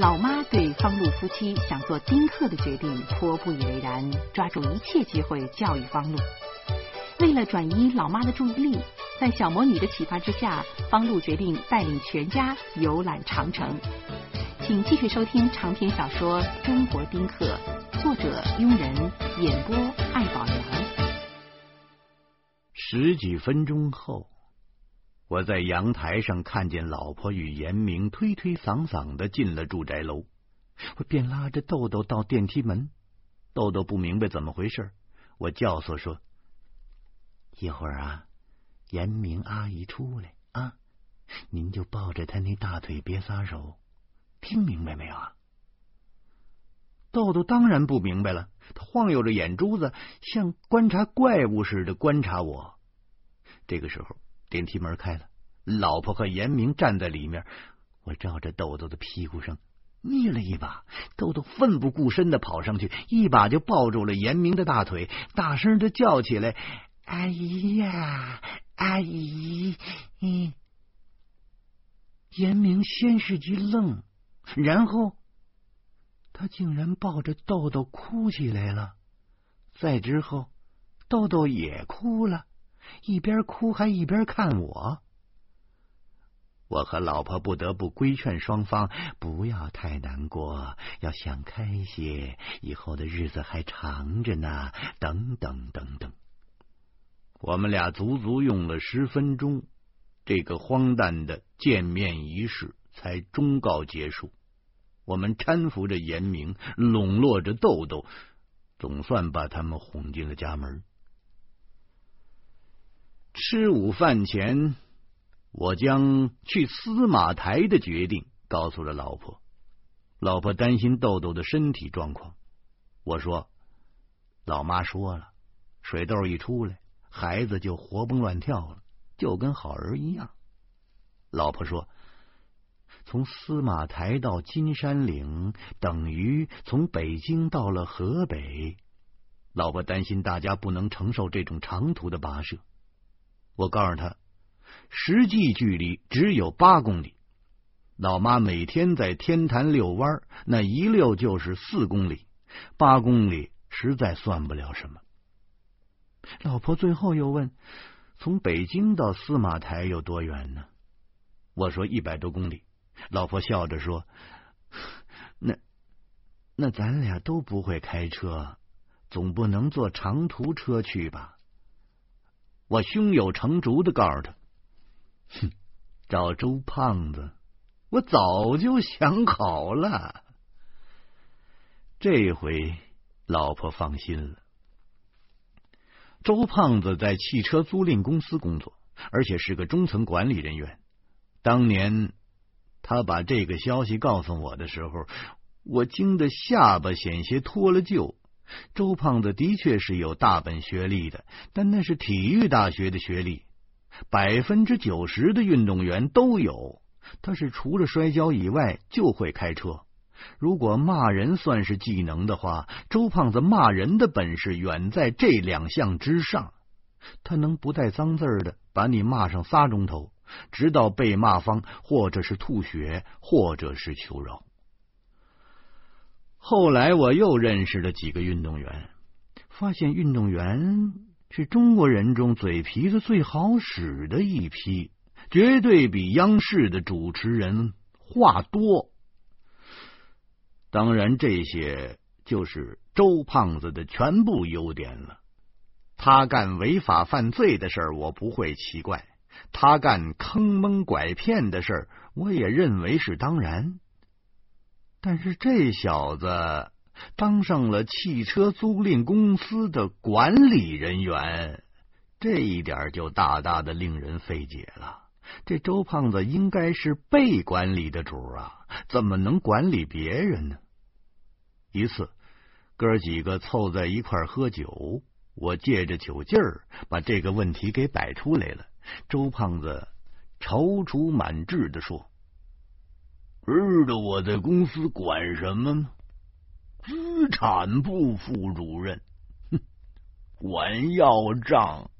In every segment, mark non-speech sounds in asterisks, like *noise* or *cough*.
老妈对方露夫妻想做丁克的决定颇不以为然，抓住一切机会教育方露。为了转移老妈的注意力，在小魔女的启发之下，方露决定带领全家游览长城。请继续收听长篇小说《中国丁克》，作者庸人，演播艾宝良。十几分钟后，我在阳台上看见老婆与严明推推搡搡的进了住宅楼，我便拉着豆豆到电梯门。豆豆不明白怎么回事，我教唆说。一会儿啊，严明阿姨出来啊，您就抱着她那大腿别撒手，听明白没有啊？豆豆当然不明白了，他晃悠着眼珠子，像观察怪物似的观察我。这个时候，电梯门开了，老婆和严明站在里面，我照着豆豆的屁股上捏了一把，豆豆奋不顾身的跑上去，一把就抱住了严明的大腿，大声的叫起来。阿姨呀，阿姨！嗯，严明先是一愣，然后他竟然抱着豆豆哭起来了。再之后，豆豆也哭了，一边哭还一边看我。我和老婆不得不规劝双方不要太难过，要想开些，以后的日子还长着呢。等等等等。我们俩足足用了十分钟，这个荒诞的见面仪式才终告结束。我们搀扶着严明，笼络着豆豆，总算把他们哄进了家门。吃午饭前，我将去司马台的决定告诉了老婆。老婆担心豆豆的身体状况，我说：“老妈说了，水痘一出来。”孩子就活蹦乱跳了，就跟好人一样。老婆说：“从司马台到金山岭，等于从北京到了河北。”老婆担心大家不能承受这种长途的跋涉。我告诉他，实际距离只有八公里。老妈每天在天坛遛弯，那一遛就是四公里，八公里实在算不了什么。老婆最后又问：“从北京到司马台有多远呢？”我说：“一百多公里。”老婆笑着说：“那那咱俩都不会开车，总不能坐长途车去吧？”我胸有成竹的告诉他：“哼，找周胖子，我早就想好了。”这回老婆放心了。周胖子在汽车租赁公司工作，而且是个中层管理人员。当年他把这个消息告诉我的时候，我惊得下巴险些脱了臼。周胖子的确是有大本学历的，但那是体育大学的学历，百分之九十的运动员都有。他是除了摔跤以外就会开车。如果骂人算是技能的话，周胖子骂人的本事远在这两项之上。他能不带脏字的把你骂上仨钟头，直到被骂方或者是吐血，或者是求饶。后来我又认识了几个运动员，发现运动员是中国人中嘴皮子最好使的一批，绝对比央视的主持人话多。当然，这些就是周胖子的全部优点了。他干违法犯罪的事儿，我不会奇怪；他干坑蒙拐骗的事儿，我也认为是当然。但是这小子当上了汽车租赁公司的管理人员，这一点就大大的令人费解了。这周胖子应该是被管理的主啊，怎么能管理别人呢？一次，哥几个凑在一块喝酒，我借着酒劲儿把这个问题给摆出来了。周胖子踌躇满志的说：“知道我在公司管什么吗？资产部副主任，哼，管要账。”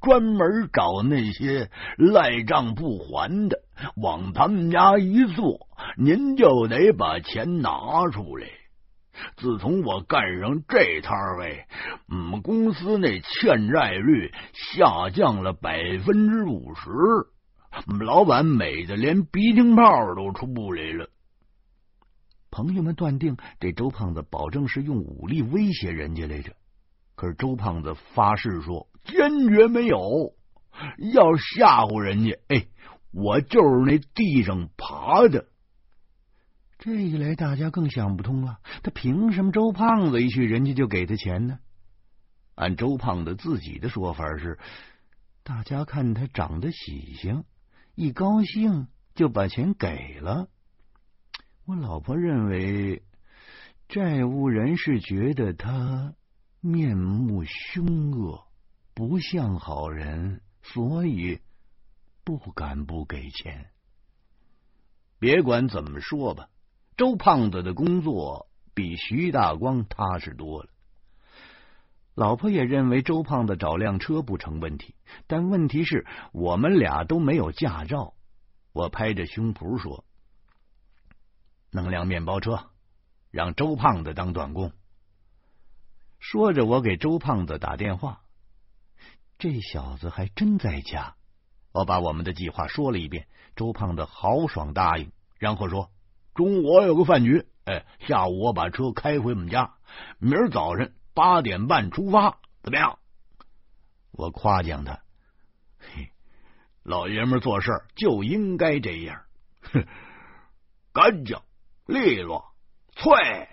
专门找那些赖账不还的，往他们家一坐，您就得把钱拿出来。自从我干上这摊位，我们公司那欠债率下降了百分之五十，我们老板美的连鼻涕泡都出不来了。朋友们断定这周胖子保证是用武力威胁人家来着，可是周胖子发誓说坚决没有，要吓唬人家，哎，我就是那地上爬的。这一来，大家更想不通了，他凭什么周胖子一去，人家就给他钱呢？按周胖子自己的说法是，大家看他长得喜庆，一高兴就把钱给了。我老婆认为债务人是觉得他面目凶恶，不像好人，所以不敢不给钱。别管怎么说吧，周胖子的工作比徐大光踏实多了。老婆也认为周胖子找辆车不成问题，但问题是我们俩都没有驾照。我拍着胸脯说。弄辆面包车，让周胖子当短工。说着，我给周胖子打电话。这小子还真在家。我把我们的计划说了一遍，周胖子豪爽答应，然后说：“中午我有个饭局，哎，下午我把车开回我们家，明儿早晨八点半出发，怎么样？”我夸奖他：“嘿，老爷们做事就应该这样，哼，干净。”利落，脆。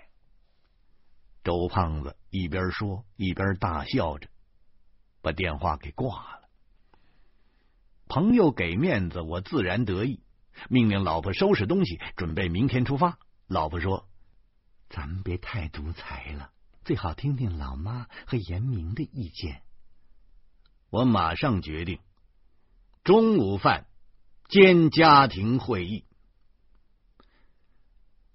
周胖子一边说一边大笑着，把电话给挂了。朋友给面子，我自然得意，命令老婆收拾东西，准备明天出发。老婆说：“咱们别太独裁了，最好听听老妈和严明的意见。”我马上决定，中午饭兼家庭会议。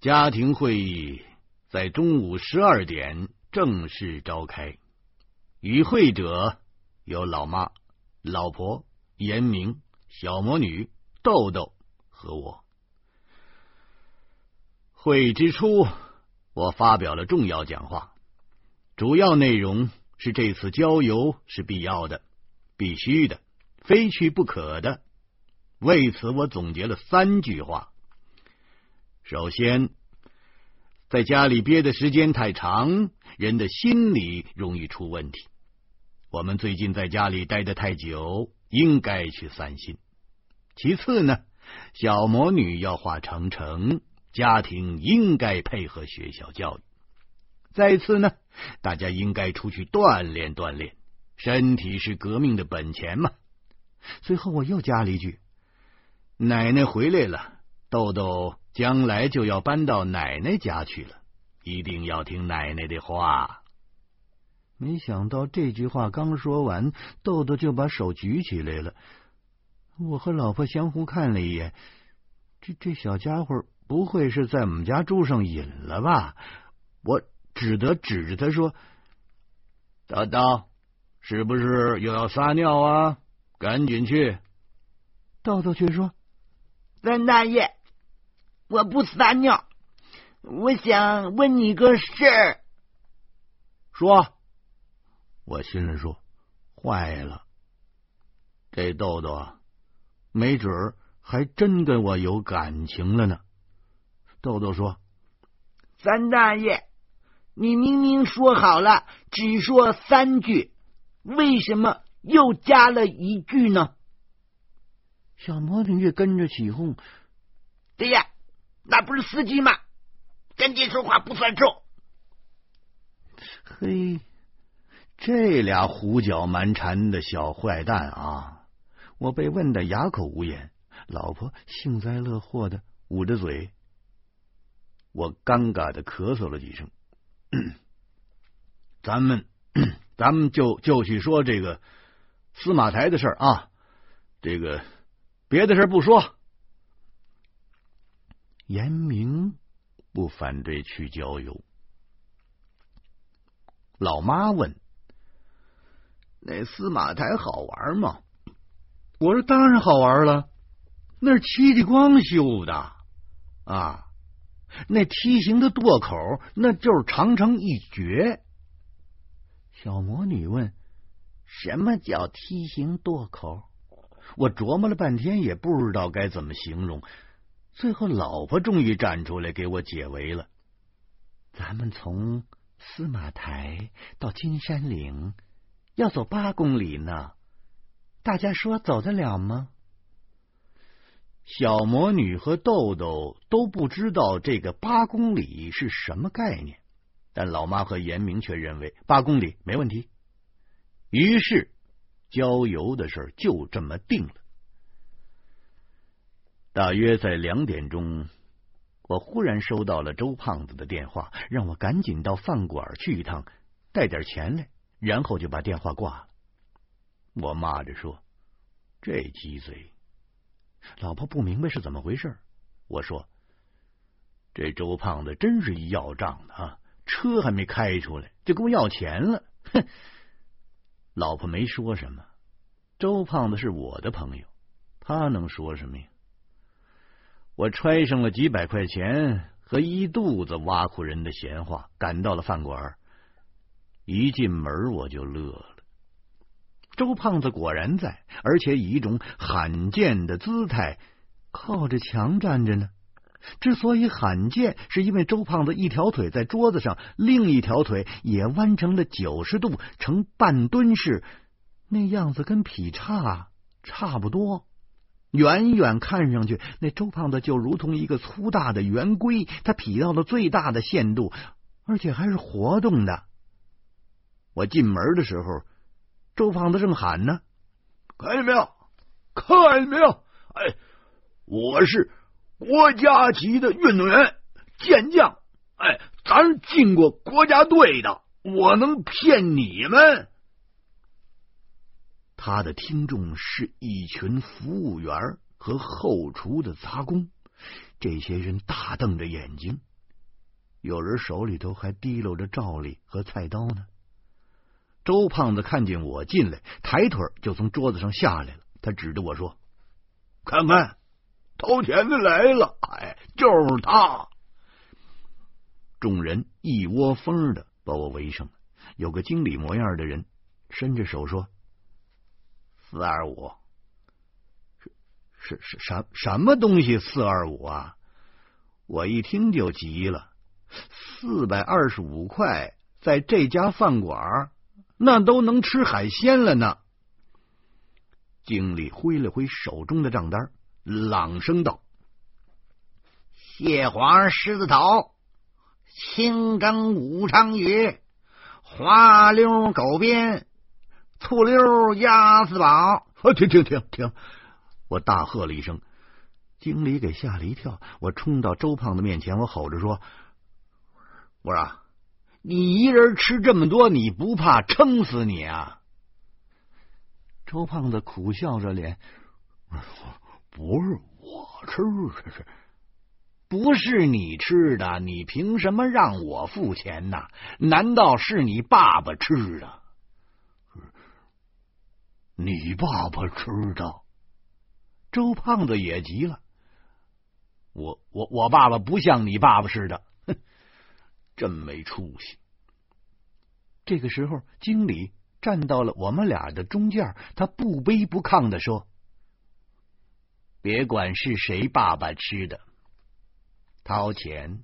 家庭会议在中午十二点正式召开，与会者有老妈、老婆、严明、小魔女、豆豆和我。会议之初，我发表了重要讲话，主要内容是这次郊游是必要的、必须的、非去不可的。为此，我总结了三句话。首先，在家里憋的时间太长，人的心理容易出问题。我们最近在家里待的太久，应该去散心。其次呢，小魔女要画长城，家庭应该配合学校教育。再次呢，大家应该出去锻炼锻炼，身体是革命的本钱嘛。最后我又加了一句：奶奶回来了，豆豆。将来就要搬到奶奶家去了，一定要听奶奶的话。没想到这句话刚说完，豆豆就把手举起来了。我和老婆相互看了一眼，这这小家伙不会是在我们家住上瘾了吧？我只得指着他说：“豆豆，是不是又要撒尿啊？赶紧去！”豆豆却说：“三大爷。”我不撒尿，我想问你个事儿。说，我心里说，坏了，这豆豆啊，没准儿还真跟我有感情了呢。豆豆说：“三大爷，你明明说好了只说三句，为什么又加了一句呢？”小魔女也跟着起哄：“对呀。”那不是司机吗？跟紧说话不算数。嘿，这俩胡搅蛮缠的小坏蛋啊！我被问的哑口无言，老婆幸灾乐祸的捂着嘴。我尴尬的咳嗽了几声。*clears throat* 咱们，*clears throat* 咱们就就去说这个司马台的事儿啊，这个别的事不说。严明不反对去郊游。老妈问：“那司马台好玩吗？”我说：“当然好玩了。那是戚继光修的啊。那梯形的垛口，那就是长城一绝。小魔女问：“什么叫梯形垛口？”我琢磨了半天，也不知道该怎么形容。最后，老婆终于站出来给我解围了。咱们从司马台到金山岭要走八公里呢，大家说走得了吗？小魔女和豆豆都不知道这个八公里是什么概念，但老妈和严明却认为八公里没问题。于是郊游的事就这么定了。大约在两点钟，我忽然收到了周胖子的电话，让我赶紧到饭馆去一趟，带点钱来，然后就把电话挂了。我骂着说：“这鸡贼！”老婆不明白是怎么回事，我说：“这周胖子真是一要账的啊！车还没开出来就跟我要钱了。”哼！老婆没说什么。周胖子是我的朋友，他能说什么呀？我揣上了几百块钱和一肚子挖苦人的闲话，赶到了饭馆。一进门我就乐了。周胖子果然在，而且以一种罕见的姿态靠着墙站着呢。之所以罕见，是因为周胖子一条腿在桌子上，另一条腿也弯成了九十度，呈半蹲式，那样子跟劈叉差不多。远远看上去，那周胖子就如同一个粗大的圆规，他劈到了最大的限度，而且还是活动的。我进门的时候。周胖子正喊呢，看见没有？看见没有？哎，我是国家级的运动员、健将，哎，咱进过国家队的，我能骗你们？他的听众是一群服务员和后厨的杂工，这些人大瞪着眼睛，有人手里头还提溜着照例和菜刀呢。周胖子看见我进来，抬腿就从桌子上下来了。他指着我说：“看看，偷钱的来了！哎，就是他！”众人一窝蜂的把我围上了。有个经理模样的人伸着手说：“四二五，是是是什什么东西？四二五啊！”我一听就急了：“四百二十五块，在这家饭馆。”那都能吃海鲜了呢。经理挥了挥手中的账单，朗声道：“蟹黄狮子头，清蒸武昌鱼，滑溜狗鞭，醋溜鸭子煲。”停停停停！我大喝了一声，经理给吓了一跳。我冲到周胖子面前，我吼着说：“我说。”你一人吃这么多，你不怕撑死你啊？周胖子苦笑着脸，不是我吃，不是你吃的？你凭什么让我付钱呢？难道是你爸爸吃的？你爸爸吃的？周胖子也急了，我我我爸爸不像你爸爸似的。真没出息！这个时候，经理站到了我们俩的中间，他不卑不亢的说：“别管是谁爸爸吃的，掏钱。”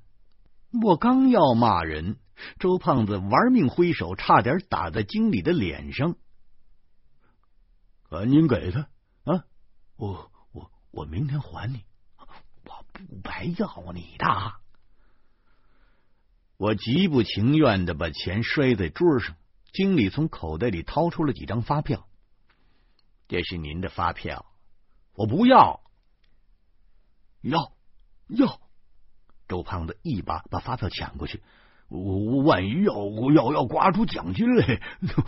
我刚要骂人，周胖子玩命挥手，差点打在经理的脸上。赶紧给他啊！我我我明天还你，我不白要你的。我极不情愿的把钱摔在桌上，经理从口袋里掏出了几张发票。这是您的发票，我不要，要要！周胖子一把把发票抢过去，我万一要要要刮出奖金来，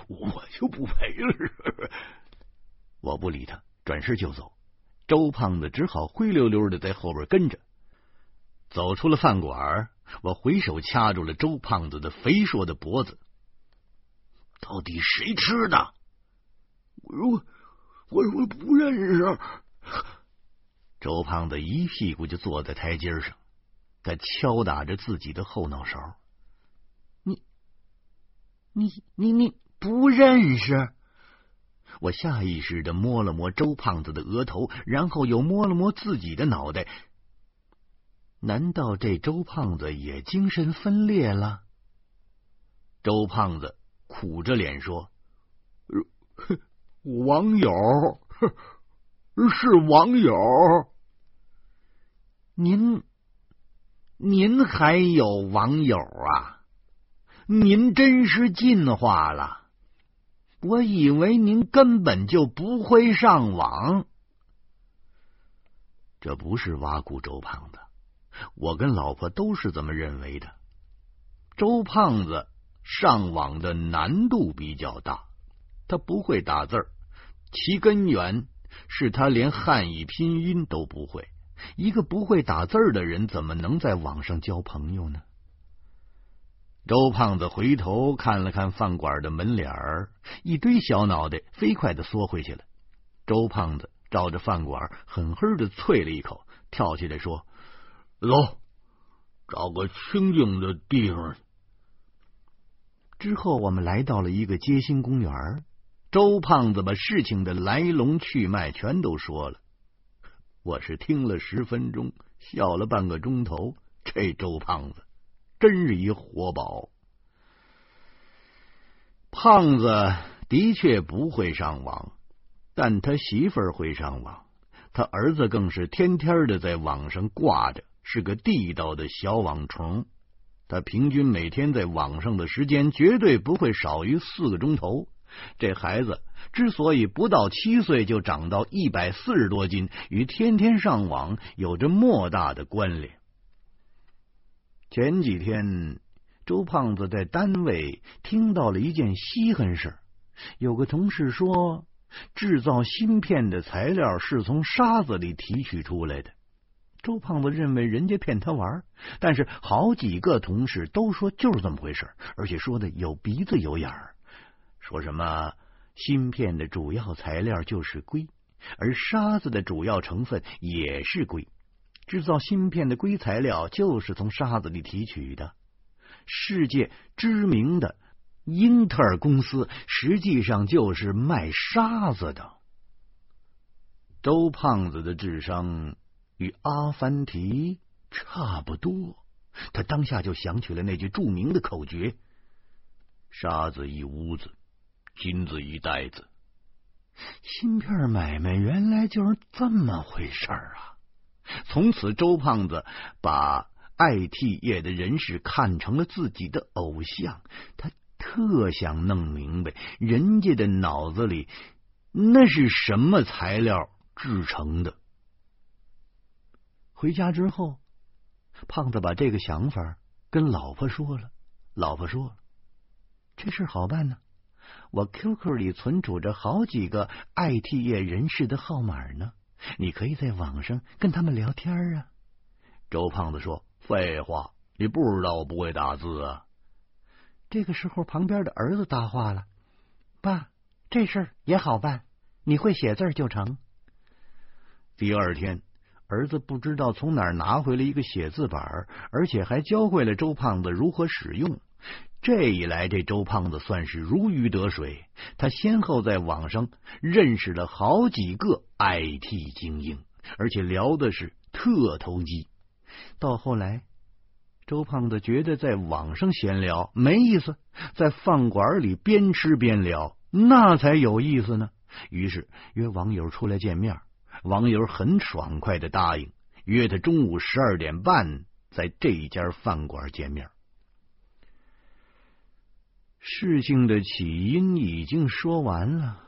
我就不赔了。我不理他，转身就走。周胖子只好灰溜溜的在后边跟着，走出了饭馆。我回手掐住了周胖子的肥硕的脖子。到底谁吃的？我我我不认识。周胖子一屁股就坐在台阶上，他敲打着自己的后脑勺。你、你、你、你不认识？我下意识的摸了摸周胖子的额头，然后又摸了摸自己的脑袋。难道这周胖子也精神分裂了？周胖子苦着脸说：“ *laughs* 网友 *laughs* 是网友，您您还有网友啊？您真是进化了！我以为您根本就不会上网。这不是挖苦周胖子。”我跟老婆都是这么认为的。周胖子上网的难度比较大，他不会打字儿，其根源是他连汉语拼音都不会。一个不会打字儿的人，怎么能在网上交朋友呢？周胖子回头看了看饭馆的门脸儿，一堆小脑袋飞快的缩回去了。周胖子照着饭馆狠狠的啐了一口，跳起来说。走，找个清静的地方。之后，我们来到了一个街心公园。周胖子把事情的来龙去脉全都说了。我是听了十分钟，笑了半个钟头。这周胖子真是一活宝。胖子的确不会上网，但他媳妇会上网，他儿子更是天天的在网上挂着。是个地道的小网虫，他平均每天在网上的时间绝对不会少于四个钟头。这孩子之所以不到七岁就长到一百四十多斤，与天天上网有着莫大的关联。前几天，周胖子在单位听到了一件稀罕事有个同事说，制造芯片的材料是从沙子里提取出来的。周胖子认为人家骗他玩，但是好几个同事都说就是这么回事，而且说的有鼻子有眼儿。说什么芯片的主要材料就是硅，而沙子的主要成分也是硅。制造芯片的硅材料就是从沙子里提取的。世界知名的英特尔公司实际上就是卖沙子的。周胖子的智商。与阿凡提差不多，他当下就想起了那句著名的口诀：“沙子一屋子，金子一袋子。”芯片买卖原来就是这么回事啊！从此，周胖子把 IT 业的人士看成了自己的偶像，他特想弄明白人家的脑子里那是什么材料制成的。回家之后，胖子把这个想法跟老婆说了。老婆说：“这事好办呢，我 QQ 里存储着好几个 IT 业人士的号码呢，你可以在网上跟他们聊天啊。”周胖子说：“废话，你不知道我不会打字啊。”这个时候，旁边的儿子搭话了：“爸，这事儿也好办，你会写字就成。”第二天。儿子不知道从哪儿拿回了一个写字板，而且还教会了周胖子如何使用。这一来，这周胖子算是如鱼得水。他先后在网上认识了好几个 IT 精英，而且聊的是特投机。到后来，周胖子觉得在网上闲聊没意思，在饭馆里边吃边聊那才有意思呢。于是约网友出来见面。网友很爽快的答应约他中午十二点半在这一家饭馆见面。事情的起因已经说完了，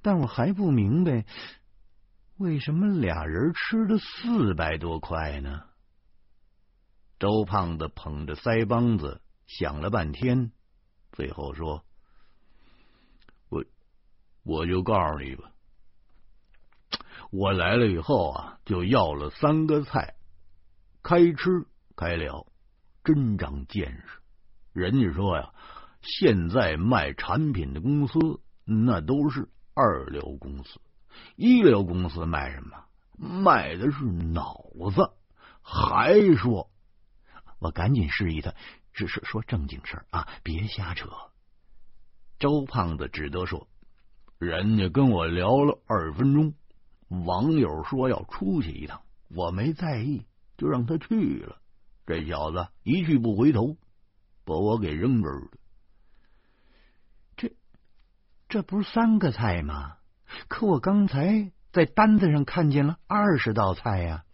但我还不明白为什么俩人吃了四百多块呢？周胖子捧着腮帮子想了半天，最后说：“我我就告诉你吧。”我来了以后啊，就要了三个菜，开吃开聊，真长见识。人家说呀，现在卖产品的公司那都是二流公司，一流公司卖什么？卖的是脑子，还说，我赶紧示意他，只是说正经事儿啊，别瞎扯。周胖子只得说：“人家跟我聊了二分钟，网友说要出去一趟，我没在意，就让他去了。这小子一去不回头，把我给扔这儿了。这这不是三个菜吗？可我刚才在单子上看见了二十道菜呀！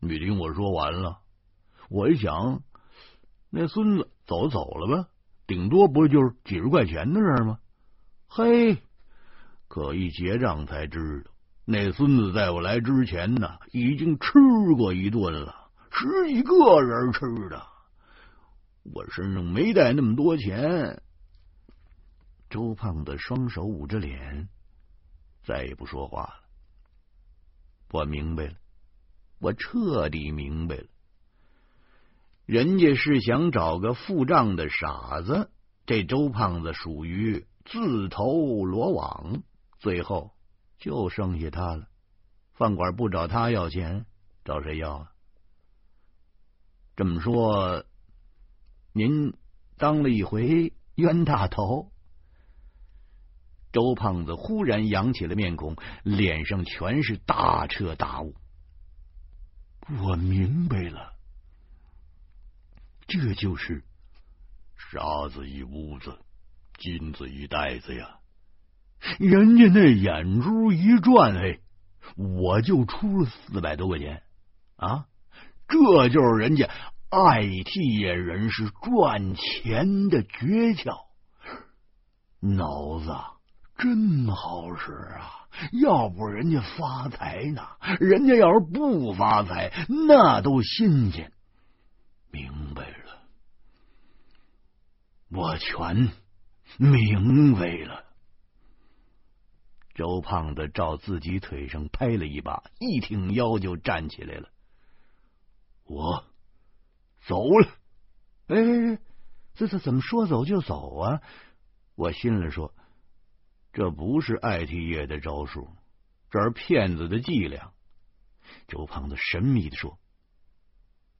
你听我说完了，我一想，那孙子走走了吧。”顶多不就是几十块钱的事吗？嘿，可一结账才知道，那孙子在我来之前呢，已经吃过一顿了，十几个人吃的。我身上没带那么多钱。周胖子双手捂着脸，再也不说话了。我明白了，我彻底明白了。人家是想找个付账的傻子，这周胖子属于自投罗网，最后就剩下他了。饭馆不找他要钱，找谁要啊？这么说，您当了一回冤大头？周胖子忽然扬起了面孔，脸上全是大彻大悟。我明白了。这就是沙子一屋子，金子一袋子呀！人家那眼珠一转，哎，我就出了四百多块钱啊！这就是人家 IT 人士赚钱的诀窍，脑子真好使啊！要不人家发财呢？人家要是不发财，那都新鲜。明白了。我全明白了。周胖子照自己腿上拍了一把，一挺腰就站起来了。我走了。哎，这这怎么说走就走啊？我心里说，这不是 IT 业的招数，这是骗子的伎俩。周胖子神秘的说：“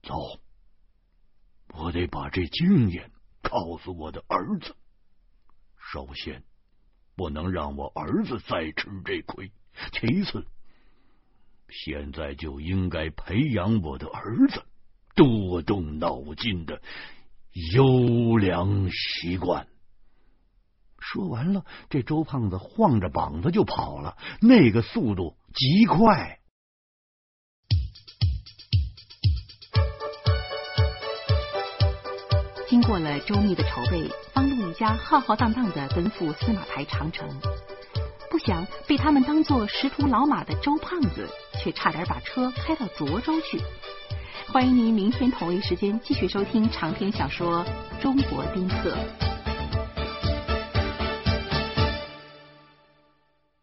走，我得把这经验。”告诉我的儿子，首先不能让我儿子再吃这亏。其次，现在就应该培养我的儿子多动脑筋的优良习惯。说完了，这周胖子晃着膀子就跑了，那个速度极快。经过了周密的筹备，方路一家浩浩荡荡的奔赴司马台长城，不想被他们当做识途老马的周胖子，却差点把车开到涿州去。欢迎您明天同一时间继续收听长篇小说《中国丁克》。